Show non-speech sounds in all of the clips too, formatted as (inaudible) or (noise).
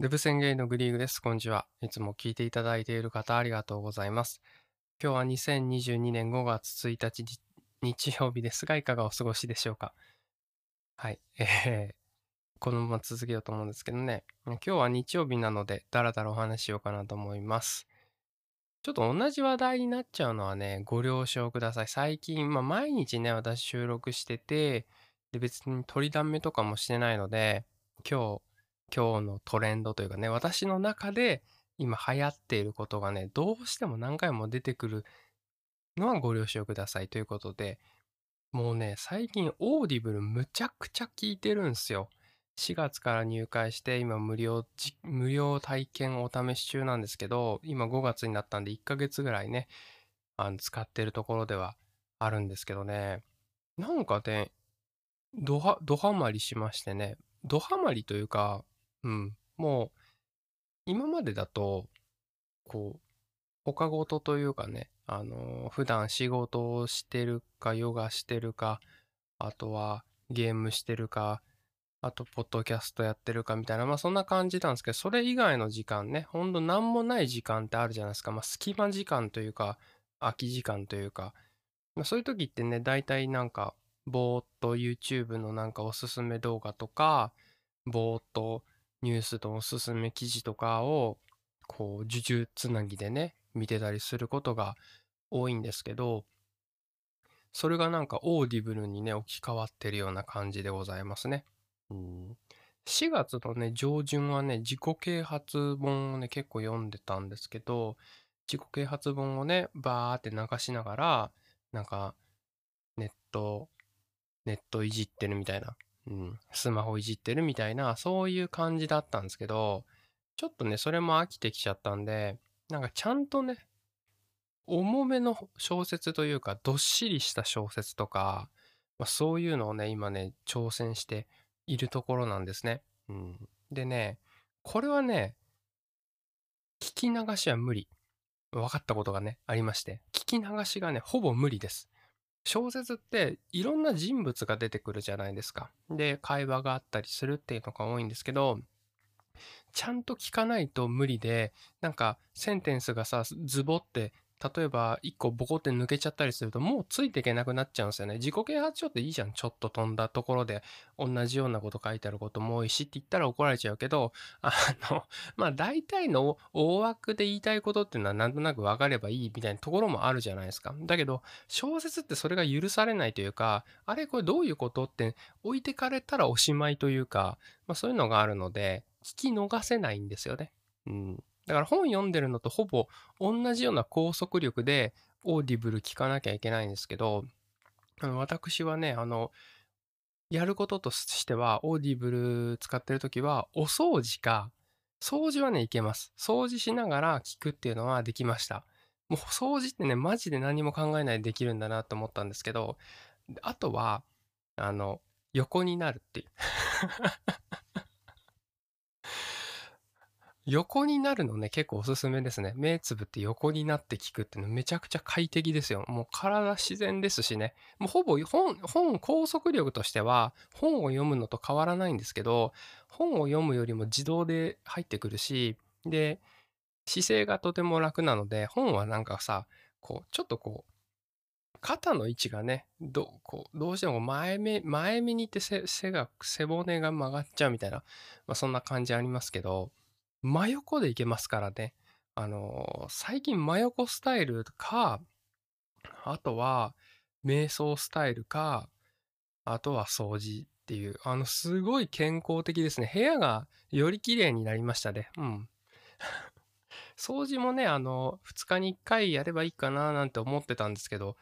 デブ宣言のグリーグです。こんにちは。いつも聞いていただいている方ありがとうございます。今日は2022年5月1日日曜日ですが、いかがお過ごしでしょうか？はい。えー、このまま続けようと思うんですけどね。今日は日曜日なので、だらだらお話ししようかなと思います。ちょっと同じ話題になっちゃうのはね、ご了承ください。最近、まあ毎日ね、私収録してて、で別に録りだめとかもしてないので、今日、今日のトレンドというかね、私の中で今流行っていることがね、どうしても何回も出てくるのはご了承くださいということで、もうね、最近オーディブルむちゃくちゃ聞いてるんですよ。4月から入会して今無料、無料体験お試し中なんですけど、今5月になったんで1ヶ月ぐらいね、あの使ってるところではあるんですけどね、なんかね、ドハ、ドハマりしましてね、ドハマりというか、うん、もう、今までだと、こう、他事とというかね、あの、普段仕事をしてるか、ヨガしてるか、あとはゲームしてるか、あと、ポッドキャストやってるかみたいな、まあそんな感じなんですけど、それ以外の時間ね、ほんと何もない時間ってあるじゃないですか。まあ隙間時間というか、空き時間というか、まあそういう時ってね、大体なんか、ぼーっと YouTube のなんかおすすめ動画とか、ぼーっとニュースのおすすめ記事とかを、こう、数珠つなぎでね、見てたりすることが多いんですけど、それがなんかオーディブルにね、置き換わってるような感じでございますね。うん、4月のね、上旬はね、自己啓発本をね、結構読んでたんですけど、自己啓発本をね、バーって流しながら、なんか、ネット、ネットいじってるみたいな、うん、スマホいじってるみたいな、そういう感じだったんですけど、ちょっとね、それも飽きてきちゃったんで、なんかちゃんとね、重めの小説というか、どっしりした小説とか、まあ、そういうのをね、今ね、挑戦しているところなんですね。うん、でね、これはね、聞き流しは無理。分かったことがね、ありまして、聞き流しがね、ほぼ無理です。小説っていろんな人物が出てくるじゃないですか。で、会話があったりするっていうのが多いんですけど、ちゃんと聞かないと無理で、なんかセンテンスがさ、ズボって、例えば一個ボコって抜けちゃったりするともうついていけなくなっちゃうんですよね。自己啓発書っていいじゃん。ちょっと飛んだところで同じようなこと書いてあることも多いしって言ったら怒られちゃうけど、(laughs) あの、まあ大体の大枠で言いたいことっていうのはなんとなく分かればいいみたいなところもあるじゃないですか。だけど小説ってそれが許されないというか、あれこれどういうことって置いてかれたらおしまいというか、まあそういうのがあるので、聞き逃せないんですよね。うん。だから本読んでるのとほぼ同じような拘束力でオーディブル聞かなきゃいけないんですけど、あの私はね、あの、やることとしては、オーディブル使ってるときは、お掃除か、掃除はね、いけます。掃除しながら聞くっていうのはできました。もう掃除ってね、マジで何も考えないでできるんだなと思ったんですけど、あとは、あの、横になるっていう。横になるのね、結構おすすめですね。目つぶって横になって聞くっていうのめちゃくちゃ快適ですよ。もう体自然ですしね。もうほぼ本、本、高速力としては本を読むのと変わらないんですけど、本を読むよりも自動で入ってくるし、で、姿勢がとても楽なので、本はなんかさ、こう、ちょっとこう、肩の位置がね、どこうどうしても前目、前目にいて背背が、背骨が曲がっちゃうみたいな、まあ、そんな感じありますけど、真横でいけますからね。あの最近真横スタイルか、あとは瞑想スタイルか、あとは掃除っていう、あの、すごい健康的ですね。部屋がより綺麗になりましたね。うん。(laughs) 掃除もね、あの、2日に1回やればいいかななんて思ってたんですけど、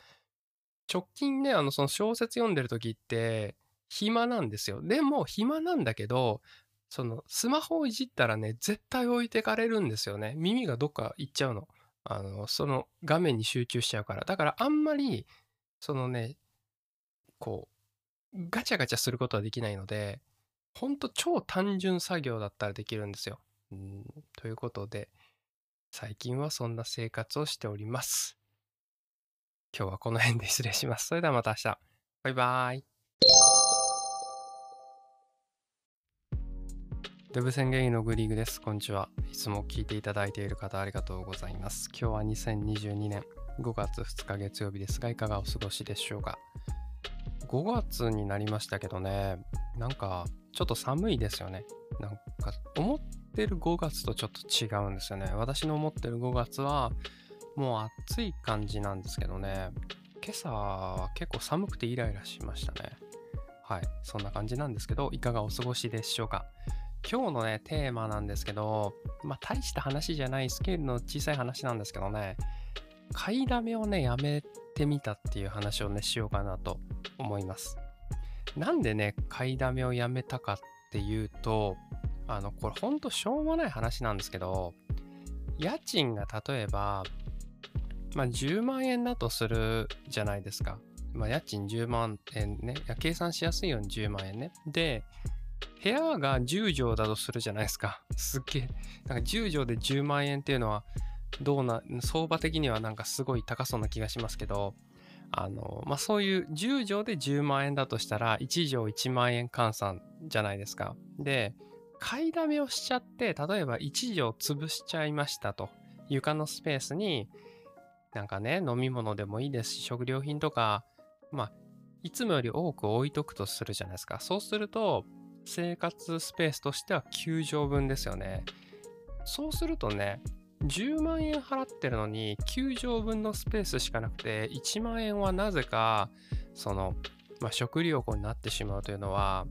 直近ね、あの、その小説読んでる時って、暇なんですよ。でも、暇なんだけど、そのスマホをいじったらね、絶対置いてかれるんですよね。耳がどっか行っちゃうの。あの、その画面に集中しちゃうから。だからあんまり、そのね、こう、ガチャガチャすることはできないので、ほんと超単純作業だったらできるんですよ。うん、ということで、最近はそんな生活をしております。今日はこの辺で失礼します。それではまた明日。バイバーイ。ウェブ宣言員のグリーグです。こんにちは。いつも聞いていただいている方ありがとうございます。今日は2022年5月2日月曜日ですが、いかがお過ごしでしょうか？5月になりましたけどね、なんかちょっと寒いですよね。なんか思ってる5月とちょっと違うんですよね。私の思ってる5月はもう暑い感じなんですけどね、今朝は結構寒くてイライラしましたね。はい、そんな感じなんですけど、いかがお過ごしでしょうか？今日のね、テーマなんですけど、まあ、大した話じゃない、スケールの小さい話なんですけどね、買いだめをね、やめてみたっていう話をね、しようかなと思います。なんでね、買いだめをやめたかっていうと、あの、これほんとしょうもない話なんですけど、家賃が例えば、まあ、10万円だとするじゃないですか。まあ、家賃10万円ね。計算しやすいように10万円ね。で、部屋が10畳だとするじゃないですか。すっげえ。なんか10畳で10万円っていうのは、どうな、相場的にはなんかすごい高そうな気がしますけど、あの、まあ、そういう10畳で10万円だとしたら、1畳1万円換算じゃないですか。で、買いだめをしちゃって、例えば1畳潰しちゃいましたと。床のスペースに、なんかね、飲み物でもいいですし、食料品とか、まあ、いつもより多く置いとくとするじゃないですか。そうすると、生活スペースとしては9畳分ですよね。そうするとね、10万円払ってるのに9畳分のスペースしかなくて1万円はなぜかその、まあ、食料庫になってしまうというのは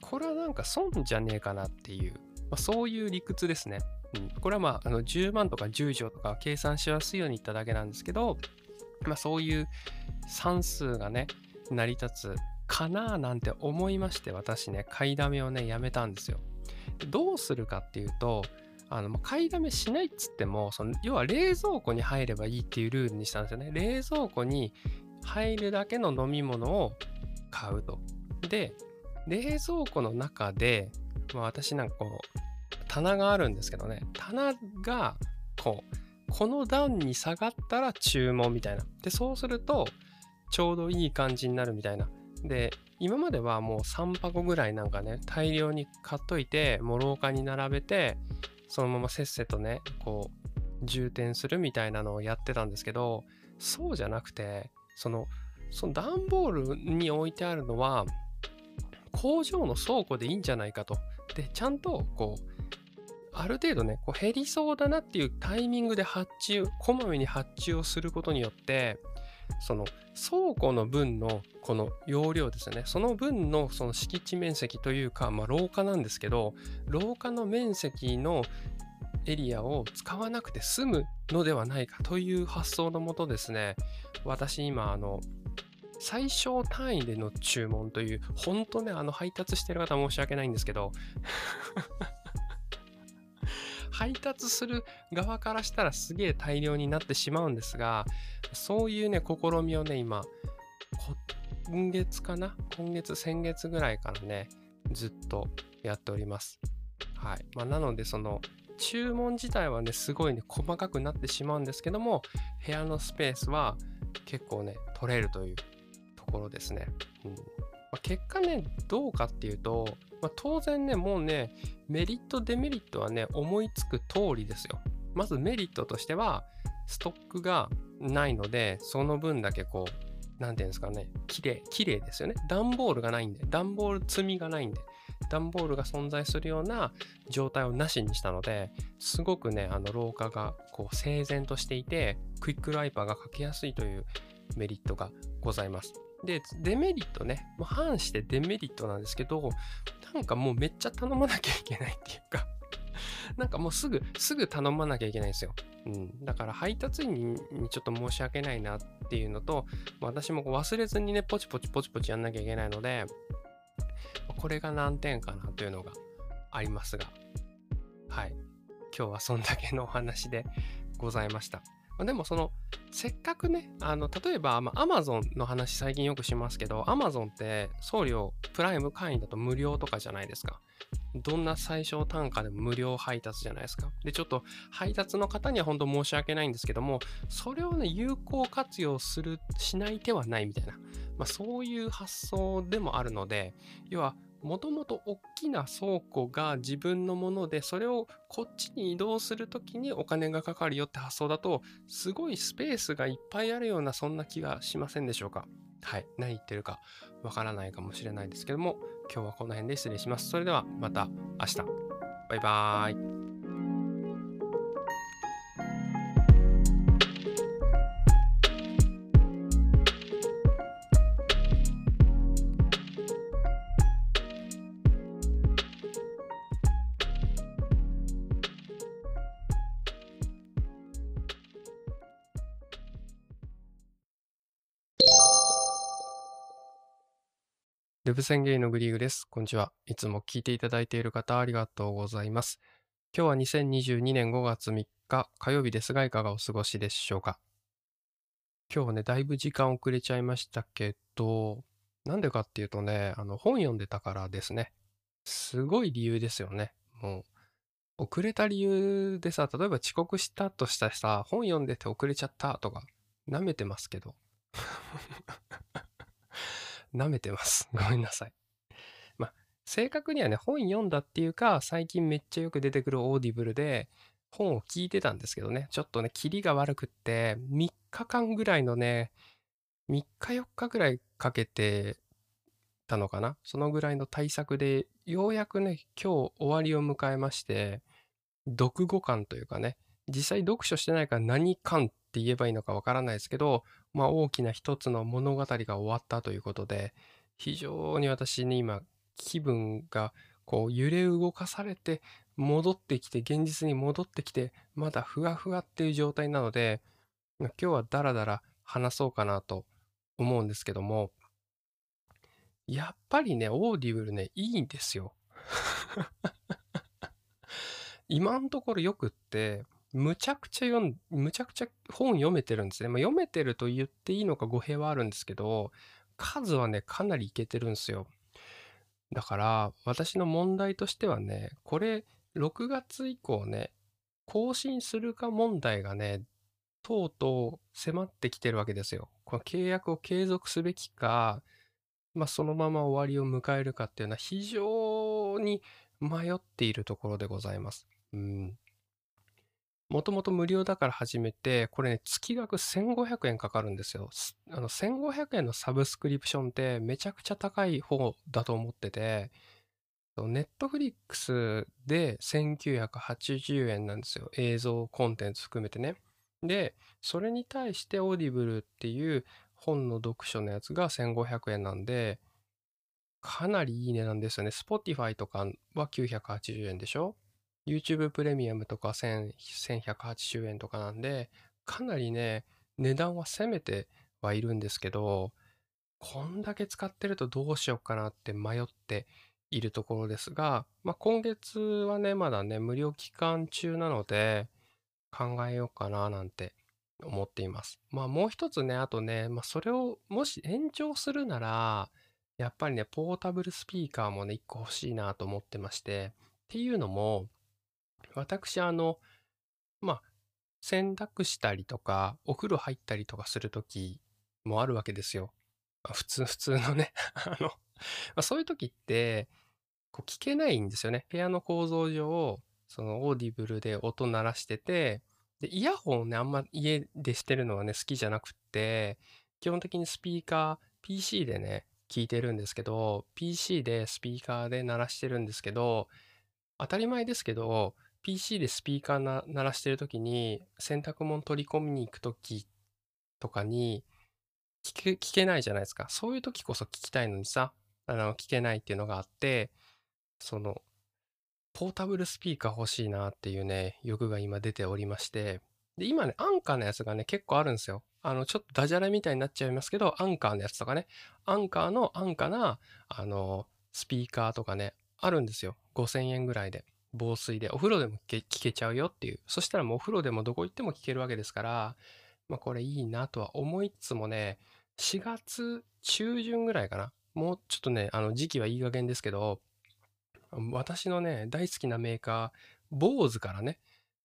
これはなんか損じゃねえかなっていう、まあ、そういう理屈ですね。うん、これはまああの10万とか10畳とか計算しやすいように言っただけなんですけど、まあ、そういう算数がね成り立つかななんて思いまして私ね買いだめをねやめたんですよ。どうするかっていうとあの買いだめしないっつってもその要は冷蔵庫に入ればいいっていうルールにしたんですよね。冷蔵庫に入るだけの飲み物を買うと。で冷蔵庫の中で、まあ、私なんかこう棚があるんですけどね棚がこうこの段に下がったら注文みたいな。でそうするとちょうどいい感じになるみたいな。で、今まではもう3箱ぐらいなんかね、大量に買っといて、もう廊下に並べて、そのまませっせとね、こう、充填するみたいなのをやってたんですけど、そうじゃなくて、その、その段ボールに置いてあるのは、工場の倉庫でいいんじゃないかと。で、ちゃんと、こう、ある程度ね、こう減りそうだなっていうタイミングで発注、こまめに発注をすることによって、その倉庫の分のこの容量ですよね。その分のその敷地面積というか、まあ、廊下なんですけど廊下の面積のエリアを使わなくて済むのではないかという発想のもとですね私今あの最小単位での注文という本当ねあの配達してる方申し訳ないんですけど配達する側からしたらすげえ大量になってしまうんですが、そういうね、試みをね、今、今月かな？今月、先月ぐらいからね、ずっとやっております。はい。まあ、なので、その、注文自体はね、すごいね、細かくなってしまうんですけども、部屋のスペースは結構ね、取れるというところですね。うんま、結果ね、どうかっていうと、まあ、当然ね、もうね、メリット、デメリットはね、思いつく通りですよ。まずメリットとしては、ストックがないので、その分だけこう、なんていうんですかね、綺麗、綺麗ですよね。段ボールがないんで、段ボール積みがないんで、段ボールが存在するような状態をなしにしたので、すごくね、あの廊下がこう整然としていて、クイックライパーがかけやすいというメリットがございます。で、デメリットね、もう反してデメリットなんですけど、なんかもうめっちゃ頼まなきゃいけないっていうか (laughs) なんかもうすぐ、すぐ頼まなきゃいけないんですよ。うん。だから配達員にちょっと申し訳ないなっていうのと、私も忘れずにね、ポチポチポチポチやんなきゃいけないので、これが難点かなというのがありますが、はい。今日はそんだけのお話でございました。までもそのせっかくねあの例えば、まあ、Amazon の話最近よくしますけど Amazon って送料プライム会員だと無料とかじゃないですか。どんな最小単価でも無料配達じゃないですか。でちょっと配達の方には本当申し訳ないんですけどもそれをね有効活用するしない手はないみたいな、まあ、そういう発想でもあるので要はもともと大きな倉庫が自分のもので、それをこっちに移動する時にお金がかかるよって発想だと、すごいスペースがいっぱいあるような、そんな気がしませんでしょうか？はい。何言ってるかわからないかもしれないですけども、今日はこの辺で失礼します。それではまた明日。バイバーイ。ルブ宣言のグリーグです。こんにちは。いつも聞いていただいている方ありがとうございます。今日は2022年5月3日火曜日ですがいかがお過ごしでしょうか。今日はね、だいぶ時間遅れちゃいましたけど、なんでかっていうとね、あの本読んでたからですね。すごい理由ですよね。もう、遅れた理由でさ、例えば遅刻したとしたらさ、本読んでて遅れちゃったとか、舐めてますけど。(laughs) 舐めてます。(laughs) ごめんなさい。まあ、正確にはね、本読んだっていうか、最近めっちゃよく出てくるオーディブルで、本を聞いてたんですけどね、ちょっとね、キリが悪くって、3日間ぐらいのね、3日4日ぐらいかけてたのかな？そのぐらいの大作で、ようやくね、今日終わりを迎えまして、読後感というかね、実際読書してないから何感って言えばいいのかわからないですけど、まあ、大きな一つの物語が終わったということで、非常に私に今、気分がこう揺れ動かされて戻ってきて、現実に戻ってきて、まだふわふわっていう状態なので、今日はダラダラ話そうかなと思うんですけども、やっぱりね、オーディブルね、いいんですよ。(laughs) 今のところよくって、むちゃくちゃ読ん、むちゃくちゃ本読めてるんですね。まあ、読めてると言っていいのか語弊はあるんですけど、数はね、かなりいけてるんですよ。だから、私の問題としてはね、これ、6月以降ね、更新するか問題がね、とうとう迫ってきてるわけですよ。この契約を継続すべきか、まあ、そのまま終わりを迎えるかっていうのは非常に迷っているところでございます。うん。もともと無料だから始めて、これね、月額1500円かかるんですよ。あの、1500円のサブスクリプションってめちゃくちゃ高い方だと思ってて、ネットフリックスで1980円なんですよ。映像コンテンツ含めてね。で、それに対してオーディブルっていう本の読書のやつが1500円なんで、かなりいい値段ですよね。Spotify とかは980円でしょ？YouTube プレミアムとか1180円とかなんで、かなりね、値段は攻めてはいるんですけど、こんだけ使ってるとどうしようかなって迷っているところですが、まあ、今月はね、まだね、無料期間中なので、考えようかななんて思っています。まあもう一つね、あとね、まあそれをもし延長するなら、やっぱりね、ポータブルスピーカーもね、一個欲しいなと思ってまして、っていうのも、私、あの、まあ、洗濯したりとか、お風呂入ったりとかするときもあるわけですよ。普通、(laughs) 普通のね (laughs) あの、ま、そういう時って、こう聞けないんですよね。部屋の構造上、そのオーディブルで音鳴らしてて、で、イヤホンをね、あんま家でしてるのはね、好きじゃなくって、基本的にスピーカー、PC でね、聞いてるんですけど、PC でスピーカーで鳴らしてるんですけど、当たり前ですけど、PC でスピーカーな鳴らしてるときに、洗濯物取り込みに行くときとかに聞け、聞けないじゃないですか。そういうときこそ聞きたいのにさ、あの、聞けないっていうのがあって、その、ポータブルスピーカー欲しいなっていうね、欲が今出ておりまして、で、今ね、アンカーのやつがね、結構あるんですよ。あの、ちょっとダジャレみたいになっちゃいますけど、アンカーのやつとかね、アンカーの安価な、あの、スピーカーとかね、あるんですよ。5000円ぐらいで。防水で、お風呂でも聞けちゃうよっていう。そしたらもうお風呂でもどこ行っても聞けるわけですから、まあこれいいなとは思いつつもね、4月中旬ぐらいかな。もうちょっとね、あの時期はいい加減ですけど、私のね、大好きなメーカー、BOSE からね、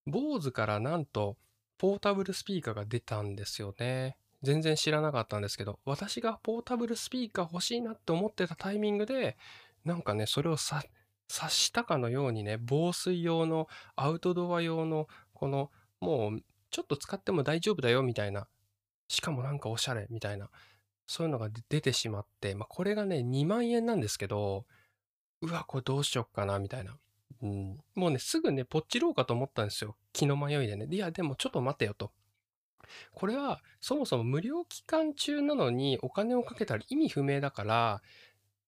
BOSE からなんと、ポータブルスピーカーが出たんですよね。全然知らなかったんですけど、私がポータブルスピーカー欲しいなって思ってたタイミングで、なんかね、それをさ察したかのようにね、防水用のアウトドア用のこのもうちょっと使っても大丈夫だよみたいな、しかもなんかおしゃれみたいな、そういうのが出てしまって、まあ、これがね、2万円なんですけど、うわ、これどうしよっかなみたいな。うん、もうね、すぐね、ポッチろうかと思ったんですよ。気の迷いでね。いや、でもちょっと待てよと。これはそもそも無料期間中なのにお金をかけたら意味不明だから、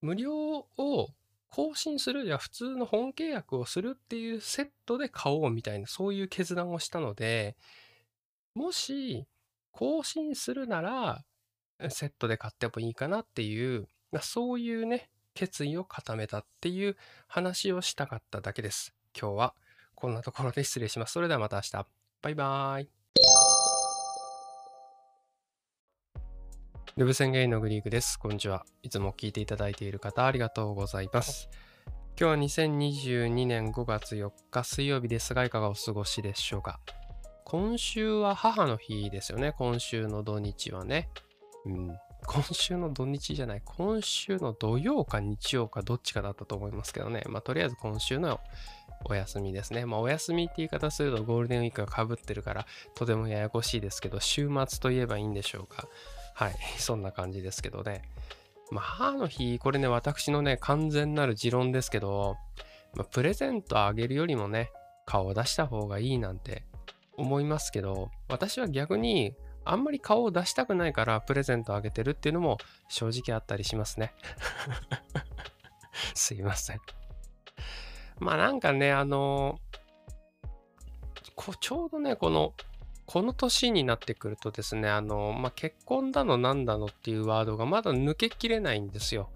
無料を更新するや普通の本契約をするっていうセットで買おうみたいな、そういう決断をしたので、もし更新するなら、セットで買ってもいいかなっていう、そういうね、決意を固めたっていう話をしたかっただけです。今日はこんなところで失礼します。それではまた明日。バイバーイ。ルブ宣言のグリークです。こんにちは。いつも聞いていただいている方ありがとうございます。今日は2022年5月4日水曜日ですがいかがお過ごしでしょうか？今週は母の日ですよね。今週の土日はね。うん。今週の土日じゃない。今週の土曜か日曜かどっちかだったと思いますけどね。まあとりあえず今週のお休みですね。まあお休みって言い方するとゴールデンウィークがかぶってるからとてもややこしいですけど、週末といえばいいんでしょうか？はい、(laughs) そんな感じですけどね。まあ、母の日、これね、私のね、完全なる持論ですけど、まあ、プレゼントあげるよりもね、顔を出した方がいいなんて思いますけど、私は逆に、あんまり顔を出したくないからプレゼントあげてるっていうのも正直あったりしますね。(laughs) すいません。まあなんかね、あのこちょうどね、このこの年になってくるとですね、あの、まあ、結婚だのなんだのっていうワードがまだ抜けきれないんですよ。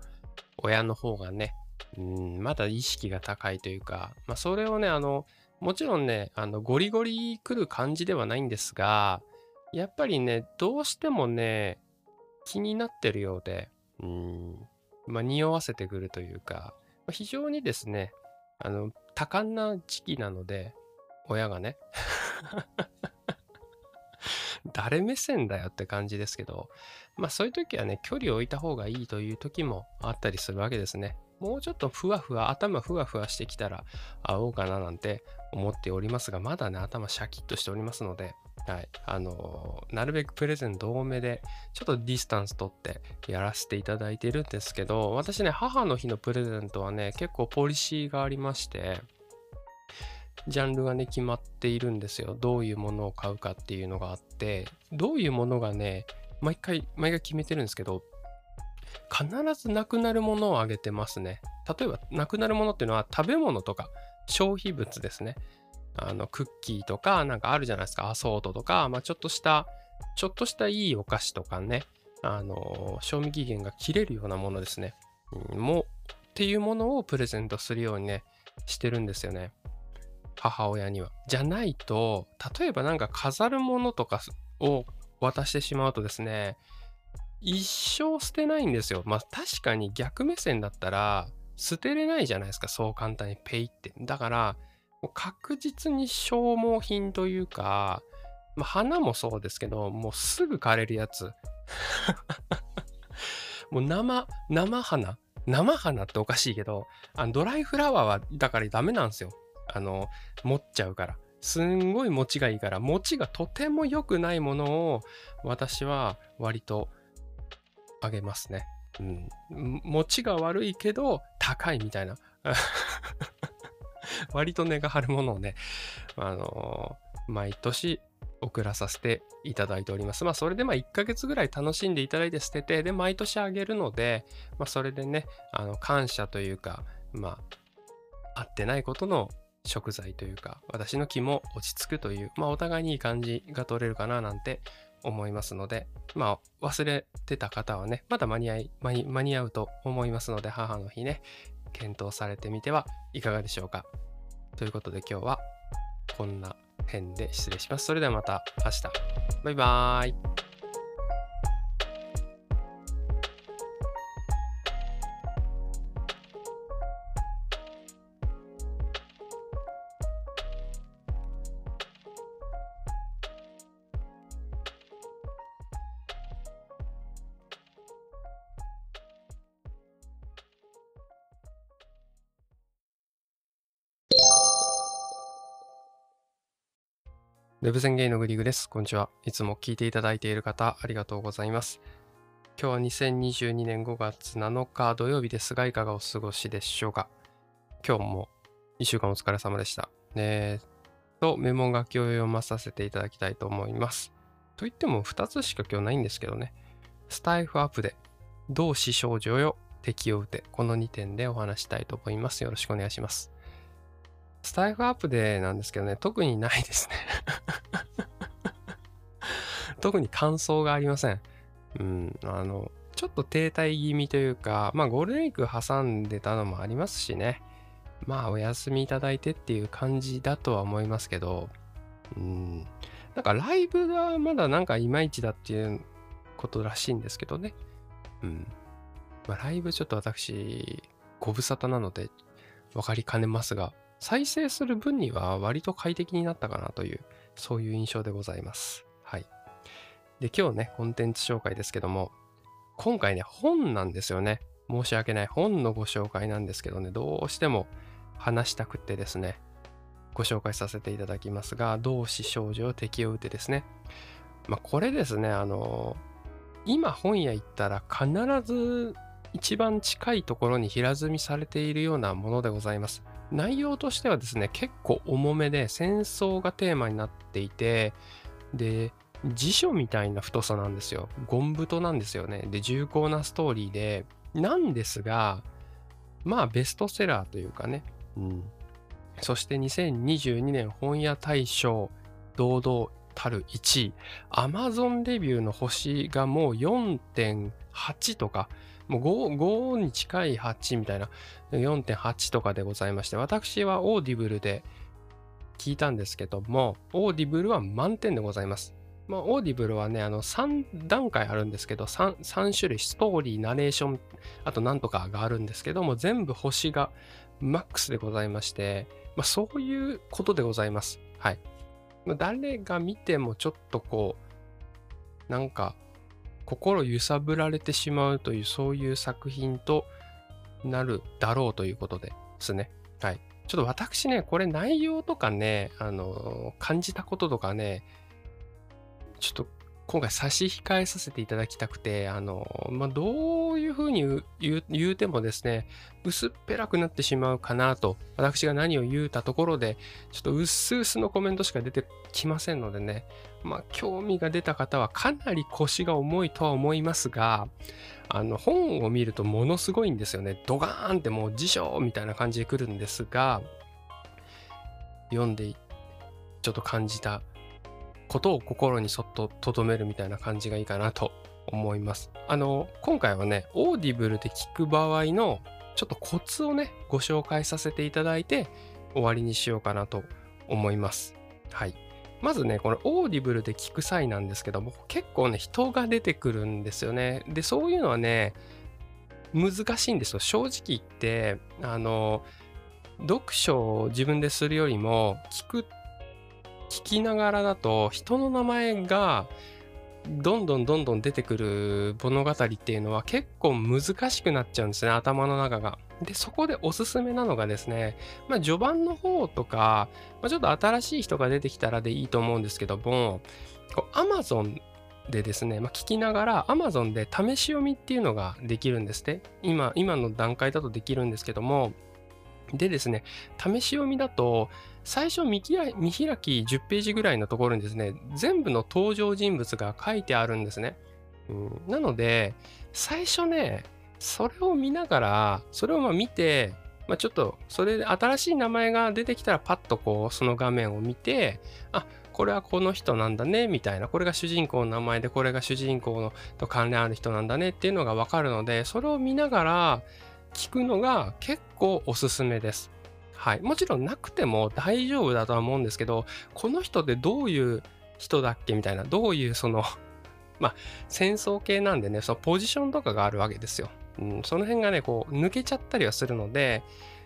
親の方がね。うん、まだ意識が高いというか、まあ、それをね、あの、もちろんね、あの、ゴリゴリ来る感じではないんですが、やっぱりね、どうしてもね、気になってるようで、うん、まあ、匂わせてくるというか、まあ、非常にですね、あの、多感な時期なので、親がね。誰目線だよって感じですけど、まあそういう時はね、距離を置いた方がいいという時もあったりするわけですね。もうちょっとふわふわ、頭ふわふわしてきたら会おうかななんて思っておりますが、まだね、頭シャキッとしておりますので、はい。あのー、なるべくプレゼント多めで、ちょっとディスタンス取ってやらせていただいてるんですけど、私ね、母の日のプレゼントはね、結構ポリシーがありまして、ジャンルがね、決まっているんですよ。どういうものを買うかっていうのがあって、どういうものがね、毎回、毎回決めてるんですけど、必ずなくなるものをあげてますね。例えば、なくなるものっていうのは食べ物とか消費物ですね。あの、クッキーとか、なんかあるじゃないですか。アソートとか、まあ、ちょっとした、ちょっとしたいいお菓子とかね、あの、賞味期限が切れるようなものですね。うん、もっていうものをプレゼントするようにね、してるんですよね。母親には。じゃないと、例えばなんか飾るものとかを渡してしまうとですね、一生捨てないんですよ。まあ確かに逆目線だったら捨てれないじゃないですか、そう簡単にペイって。だから、確実に消耗品というか、まあ、花もそうですけど、もうすぐ枯れるやつ。(laughs) もう生、生花。生花っておかしいけど、あのドライフラワーはだからダメなんですよ。あの、持っちゃうから。すんごい持ちがいいから、持ちがとても良くないものを私は割とあげますね。うん。持ちが悪いけど高いみたいな。(laughs) 割と値が張るものをね、あのー、毎年送らさせていただいております。まあ、それでまあ1ヶ月ぐらい楽しんでいただいて捨てて、で、毎年あげるので、まあ、それでね、あの、感謝というか、まあ、合ってないことの食材というか、私の気も落ち着くという、まあお互いにいい感じが取れるかななんて思いますので、まあ忘れてた方はね、まだ間に合い、間に間に合うと思いますので、母の日ね、検討されてみてはいかがでしょうか。ということで今日はこんな辺で失礼します。それではまた明日。バイバーイ。ウェブ宣言のグリグです。こんにちは。いつも聞いていただいている方、ありがとうございます。今日は2022年5月7日土曜日ですが、いかがお過ごしでしょうか？今日も1週間お疲れ様でした。えー、と、メモ書きを読まさせていただきたいと思います。といっても2つしか今日ないんですけどね。スタイフアップで、同志少女よ、敵を撃て。この2点でお話したいと思います。よろしくお願いします。スタイフアップでなんですけどね、特にないですね特に感想がありません。うん、あの、ちょっと停滞気味というか、まあゴールデンウィーク挟んでたのもありますしね。まあお休みいただいてっていう感じだとは思いますけど、うん、なんかライブがまだなんかいまいちだっていうことらしいんですけどね。うん。まあライブちょっと私、ご無沙汰なので分かりかねますが、再生する分には割と快適になったかなという、そういう印象でございます。で、今日ね、コンテンツ紹介ですけども、今回ね、本なんですよね。申し訳ない。本のご紹介なんですけどね、どうしても話したくってですね、ご紹介させていただきますが、同志少女を敵を撃てですね。まあ、これですね、あの、今本屋行ったら必ず一番近いところに平積みされているようなものでございます。内容としてはですね、結構重めで戦争がテーマになっていて、で、辞書みたいな太さなんですよ。ゴン太なんですよね。で、重厚なストーリーで、なんですが、まあベストセラーというかね、うん。そして2022年本屋大賞堂々たる1位。Amazon レビューの星がもう4.8とか、もう 5, 5に近い8みたいな4.8とかでございまして、私はオーディブルで聞いたんですけども、オーディブルは満点でございます。まあ、オーディブルはね、あの、3段階あるんですけど3、3種類、ストーリー、ナレーション、あとなんとかがあるんですけども、全部星がマックスでございまして、まあ、そういうことでございます。はいま。誰が見てもちょっとこう、なんか、心揺さぶられてしまうというそういう作品となるだろうということですね。はい。ちょっと私ね、これ内容とかね、あの、感じたこととかね、ちょっと今回差し控えさせていただきたくて、あの、まあ、どういうふうに言うてもですね、薄っぺらくなってしまうかなと、私が何を言うたところで、ちょっと薄々のコメントしか出てきませんのでね、まあ、興味が出た方はかなり腰が重いとは思いますが、あの、本を見るとものすごいんですよね。ドガーンってもう辞書みたいな感じで来るんですが、読んでちょっと感じたことを心にそっと留めるみたいな感じがいいかなと思います。あの、今回はね、オーディブルで聞く場合のちょっとコツをね、ご紹介させていただいて終わりにしようかなと思います。はい。まずね、このオーディブルで聞く際なんですけども、結構ね、人が出てくるんですよね。で、そういうのはね、難しいんですよ。正直言って、あの、読書を自分でするよりも、聞く聞きながらだと人の名前がどんどんどんどん出てくる物語っていうのは結構難しくなっちゃうんですね頭の中が。でそこでおすすめなのがですねまあ序盤の方とか、まあ、ちょっと新しい人が出てきたらでいいと思うんですけどもこう Amazon でですね、まあ、聞きながら Amazon で試し読みっていうのができるんですね今今の段階だとできるんですけどもでですね試し読みだと最初見開き10ページぐらいのところにですね、全部の登場人物が書いてあるんですね。うん、なので、最初ね、それを見ながら、それをまあ見て、まあ、ちょっとそれで新しい名前が出てきたらパッとこうその画面を見て、あ、これはこの人なんだね、みたいな。これが主人公の名前で、これが主人公のと関連ある人なんだねっていうのがわかるので、それを見ながら聞くのが結構おすすめです。はい。もちろんなくても大丈夫だとは思うんですけど、この人ってどういう人だっけみたいな、どういうその (laughs) まあ、戦争系なんでね、そのポジションとかがあるわけですよ。うん、その辺がね、こう、抜けちゃったりはするので、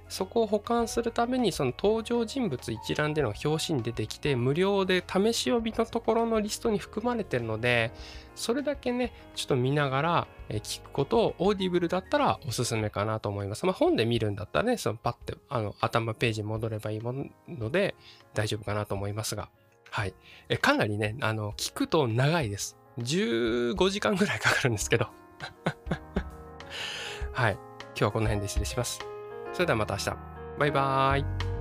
そこを保管するためにその登場人物一覧での表紙に出てきて無料で試し読みのところのリストに含まれてるのでそれだけねちょっと見ながら聞くことをオーディブルだったらおすすめかなと思います。まあ本で見るんだったらねそのパッてあの頭ページに戻ればいいもので大丈夫かなと思いますが。はい。えかなりねあの聞くと長いです。15時間ぐらいかかるんですけど。(laughs) はい。今日はこの辺で失礼します。それではまた明日。バイバーイ。